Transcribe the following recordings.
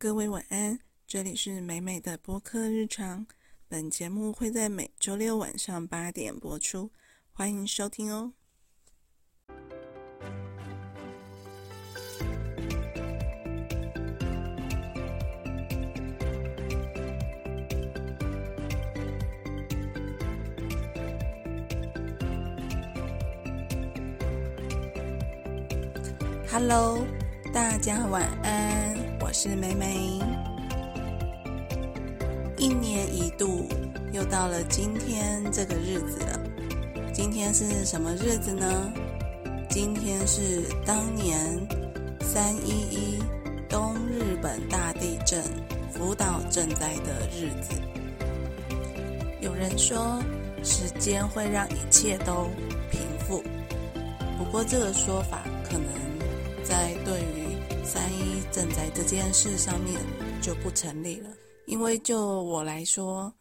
各位晚安，这里是美美的播客日常。本节目会在每周六晚上八点播出，欢迎收听哦。Hello，大家晚安，我是美美。一年一度，又到了今天这个日子了。今天是什么日子呢？今天是当年三一一东日本大地震福岛震灾的日子。有人说，时间会让一切都平复，不过这个说法可能。在对于三一赈灾这件事上面就不成立了，因为就我来说，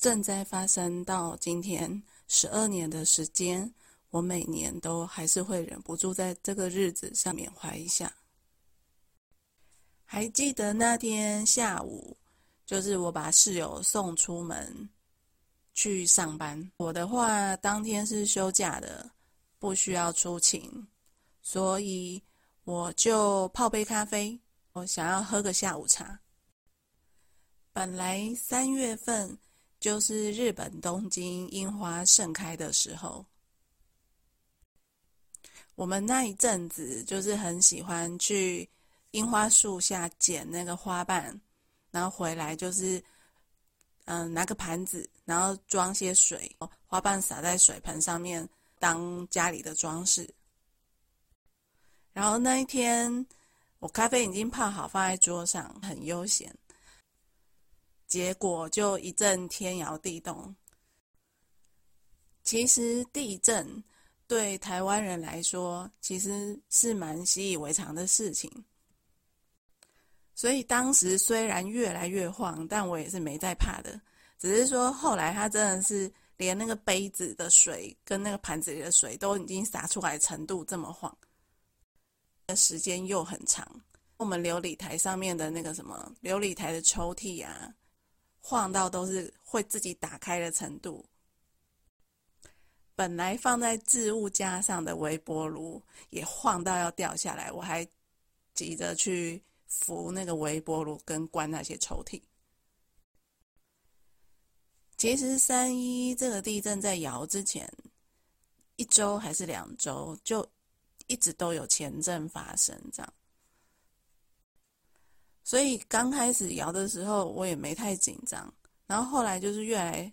赈灾发生到今天十二年的时间，我每年都还是会忍不住在这个日子上缅怀一下。还记得那天下午，就是我把室友送出门去上班，我的话当天是休假的，不需要出勤，所以。我就泡杯咖啡，我想要喝个下午茶。本来三月份就是日本东京樱花盛开的时候，我们那一阵子就是很喜欢去樱花树下捡那个花瓣，然后回来就是嗯拿个盘子，然后装些水，花瓣洒在水盆上面当家里的装饰。然后那一天，我咖啡已经泡好，放在桌上，很悠闲。结果就一阵天摇地动。其实地震对台湾人来说，其实是蛮习以为常的事情。所以当时虽然越来越晃，但我也是没在怕的。只是说后来他真的是连那个杯子的水跟那个盘子里的水都已经洒出来程度这么晃。时间又很长，我们琉璃台上面的那个什么琉璃台的抽屉啊，晃到都是会自己打开的程度。本来放在置物架上的微波炉也晃到要掉下来，我还急着去扶那个微波炉跟关那些抽屉。其实三一这个地震在摇之前一周还是两周就。一直都有前阵发生这样，所以刚开始摇的时候我也没太紧张，然后后来就是越来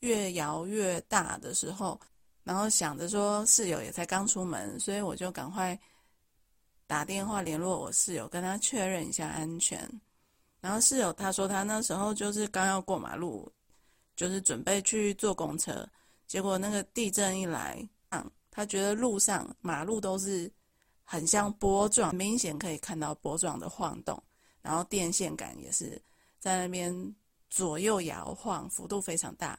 越摇越大的时候，然后想着说室友也才刚出门，所以我就赶快打电话联络我室友，跟他确认一下安全。然后室友他说他那时候就是刚要过马路，就是准备去坐公车，结果那个地震一来，嗯。他觉得路上马路都是很像波状，明显可以看到波状的晃动，然后电线杆也是在那边左右摇晃，幅度非常大。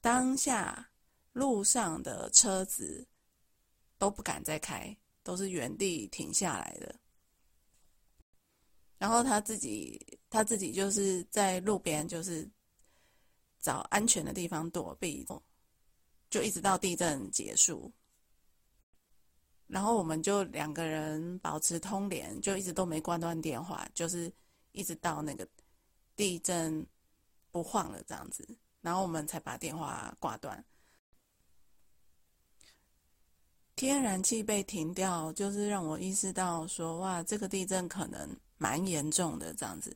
当下路上的车子都不敢再开，都是原地停下来的。然后他自己他自己就是在路边，就是找安全的地方躲避，就一直到地震结束。然后我们就两个人保持通联，就一直都没挂断电话，就是一直到那个地震不晃了这样子，然后我们才把电话挂断。天然气被停掉，就是让我意识到说，哇，这个地震可能蛮严重的这样子。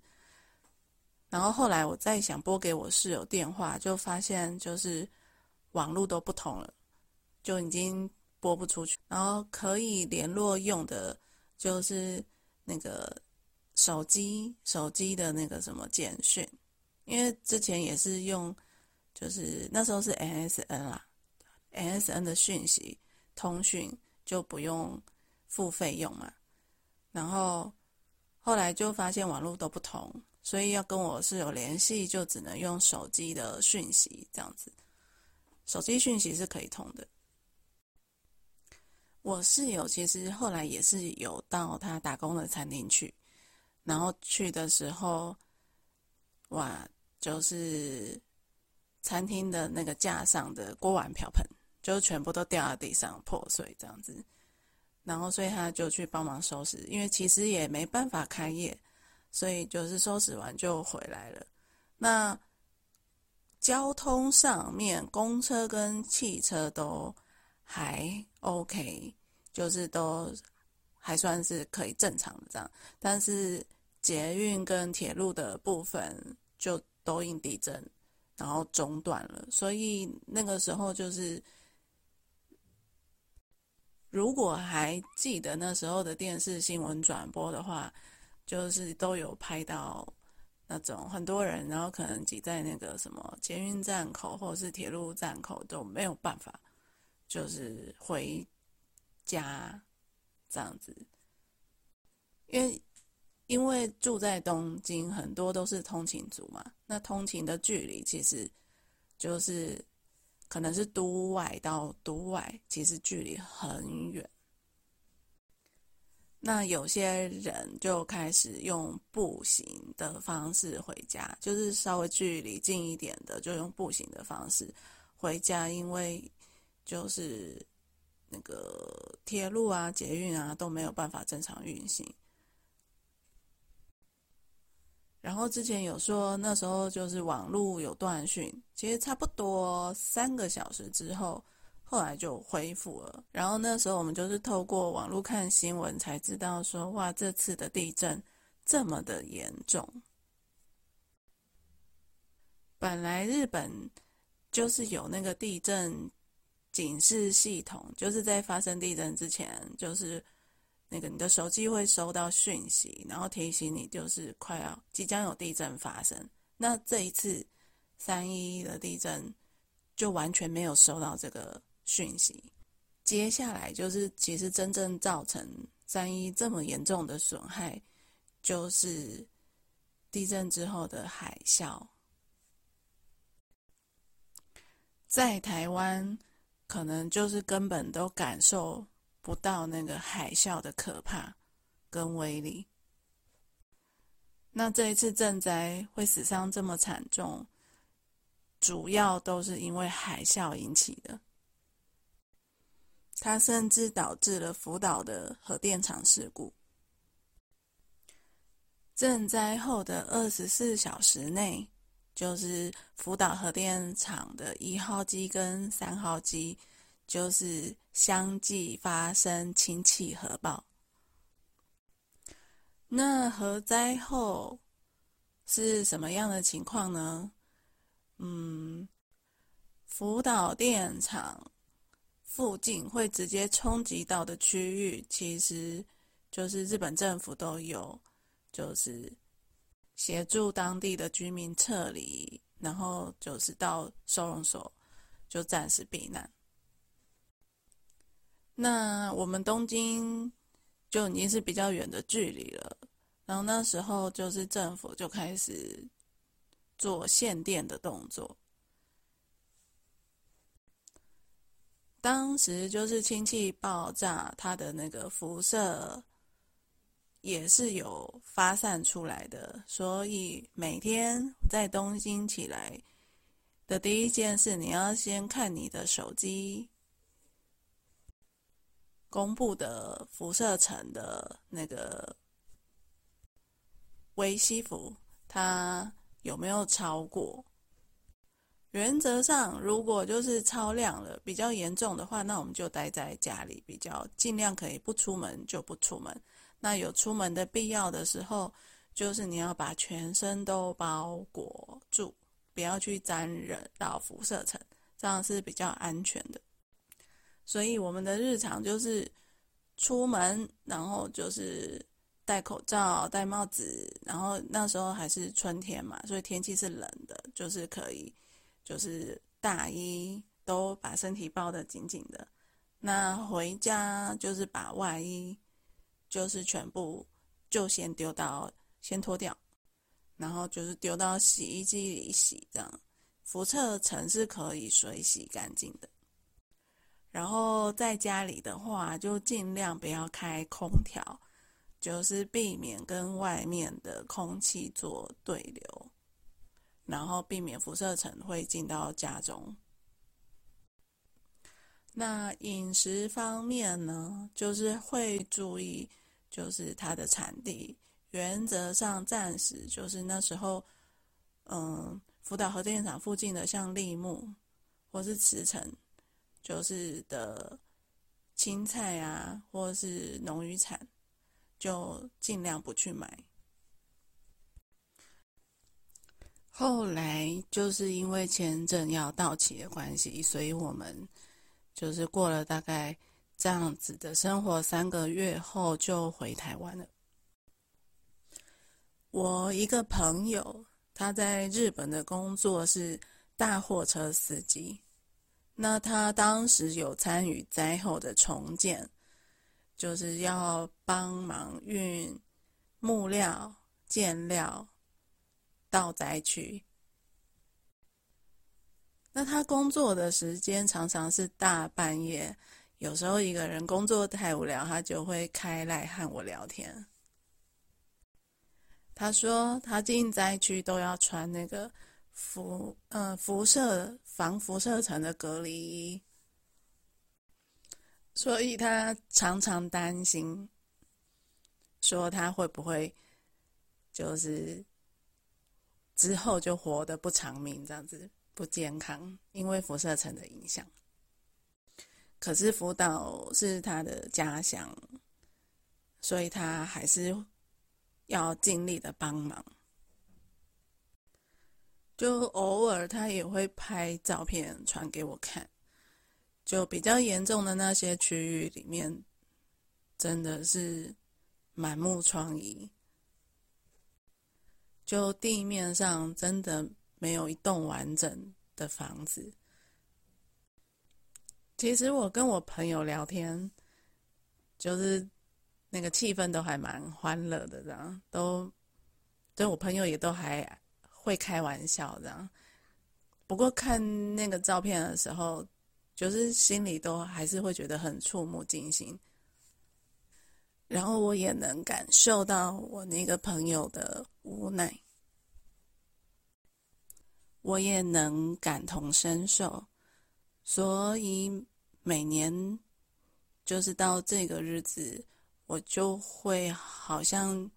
然后后来我再想拨给我室友电话，就发现就是网络都不通了，就已经。拨不出去，然后可以联络用的，就是那个手机手机的那个什么简讯，因为之前也是用，就是那时候是 NSN 啦，NSN 的讯息通讯就不用付费用嘛，然后后来就发现网络都不通，所以要跟我室友联系，就只能用手机的讯息这样子，手机讯息是可以通的。我室友其实后来也是有到他打工的餐厅去，然后去的时候，哇，就是餐厅的那个架上的锅碗瓢盆，就全部都掉在地上破碎这样子。然后，所以他就去帮忙收拾，因为其实也没办法开业，所以就是收拾完就回来了。那交通上面，公车跟汽车都还 OK，就是都还算是可以正常的这样。但是捷运跟铁路的部分就都因地震，然后中断了，所以那个时候就是。如果还记得那时候的电视新闻转播的话，就是都有拍到那种很多人，然后可能挤在那个什么捷运站口或者是铁路站口都没有办法，就是回家这样子。因为因为住在东京，很多都是通勤族嘛，那通勤的距离其实就是。可能是都外到都外，其实距离很远。那有些人就开始用步行的方式回家，就是稍微距离近一点的，就用步行的方式回家，因为就是那个铁路啊、捷运啊都没有办法正常运行。然后之前有说那时候就是网络有断讯，其实差不多三个小时之后，后来就恢复了。然后那时候我们就是透过网络看新闻才知道说，哇，这次的地震这么的严重。本来日本就是有那个地震警示系统，就是在发生地震之前，就是。那个你的手机会收到讯息，然后提醒你就是快要即将有地震发生。那这一次三一的地震就完全没有收到这个讯息。接下来就是其实真正造成三一这么严重的损害，就是地震之后的海啸。在台湾，可能就是根本都感受。不到那个海啸的可怕跟威力。那这一次震灾会死伤这么惨重，主要都是因为海啸引起的。它甚至导致了福岛的核电厂事故。震灾后的二十四小时内，就是福岛核电厂的一号机跟三号机。就是相继发生氢气核爆。那核灾后是什么样的情况呢？嗯，福岛电厂附近会直接冲击到的区域，其实就是日本政府都有，就是协助当地的居民撤离，然后就是到收容所就暂时避难。那我们东京就已经是比较远的距离了，然后那时候就是政府就开始做限电的动作。当时就是氢气爆炸，它的那个辐射也是有发散出来的，所以每天在东京起来的第一件事，你要先看你的手机。公布的辐射层的那个微西弗，它有没有超过？原则上，如果就是超量了，比较严重的话，那我们就待在家里，比较尽量可以不出门就不出门。那有出门的必要的时候，就是你要把全身都包裹住，不要去沾染到辐射层，这样是比较安全的。所以我们的日常就是出门，然后就是戴口罩、戴帽子，然后那时候还是春天嘛，所以天气是冷的，就是可以，就是大衣都把身体包得紧紧的。那回家就是把外衣，就是全部就先丢到先脱掉，然后就是丢到洗衣机里洗，这样辐射层是可以水洗干净的。然后在家里的话，就尽量不要开空调，就是避免跟外面的空气做对流，然后避免辐射层会进到家中。那饮食方面呢，就是会注意，就是它的产地，原则上暂时就是那时候，嗯，福岛核电厂附近的像立木或是茨城，就是的青菜啊，或是农渔产，就尽量不去买。后来就是因为签证要到期的关系，所以我们。就是过了大概这样子的生活三个月后，就回台湾了。我一个朋友，他在日本的工作是大货车司机，那他当时有参与灾后的重建，就是要帮忙运木料、建料到灾区。那他工作的时间常常是大半夜，有时候一个人工作太无聊，他就会开来和我聊天。他说他进灾区都要穿那个辐呃辐射防辐射层的隔离衣，所以他常常担心，说他会不会就是之后就活得不长命这样子。不健康，因为辐射层的影响。可是福岛是他的家乡，所以他还是要尽力的帮忙。就偶尔他也会拍照片传给我看，就比较严重的那些区域里面，真的是满目疮痍，就地面上真的。没有一栋完整的房子。其实我跟我朋友聊天，就是那个气氛都还蛮欢乐的，这样都，对我朋友也都还会开玩笑这样。不过看那个照片的时候，就是心里都还是会觉得很触目惊心。然后我也能感受到我那个朋友的无奈。我也能感同身受，所以每年就是到这个日子，我就会好像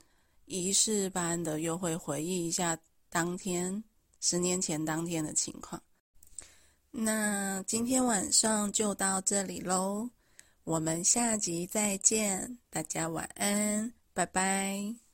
仪式般的又会回忆一下当天十年前当天的情况。那今天晚上就到这里喽，我们下集再见，大家晚安，拜拜。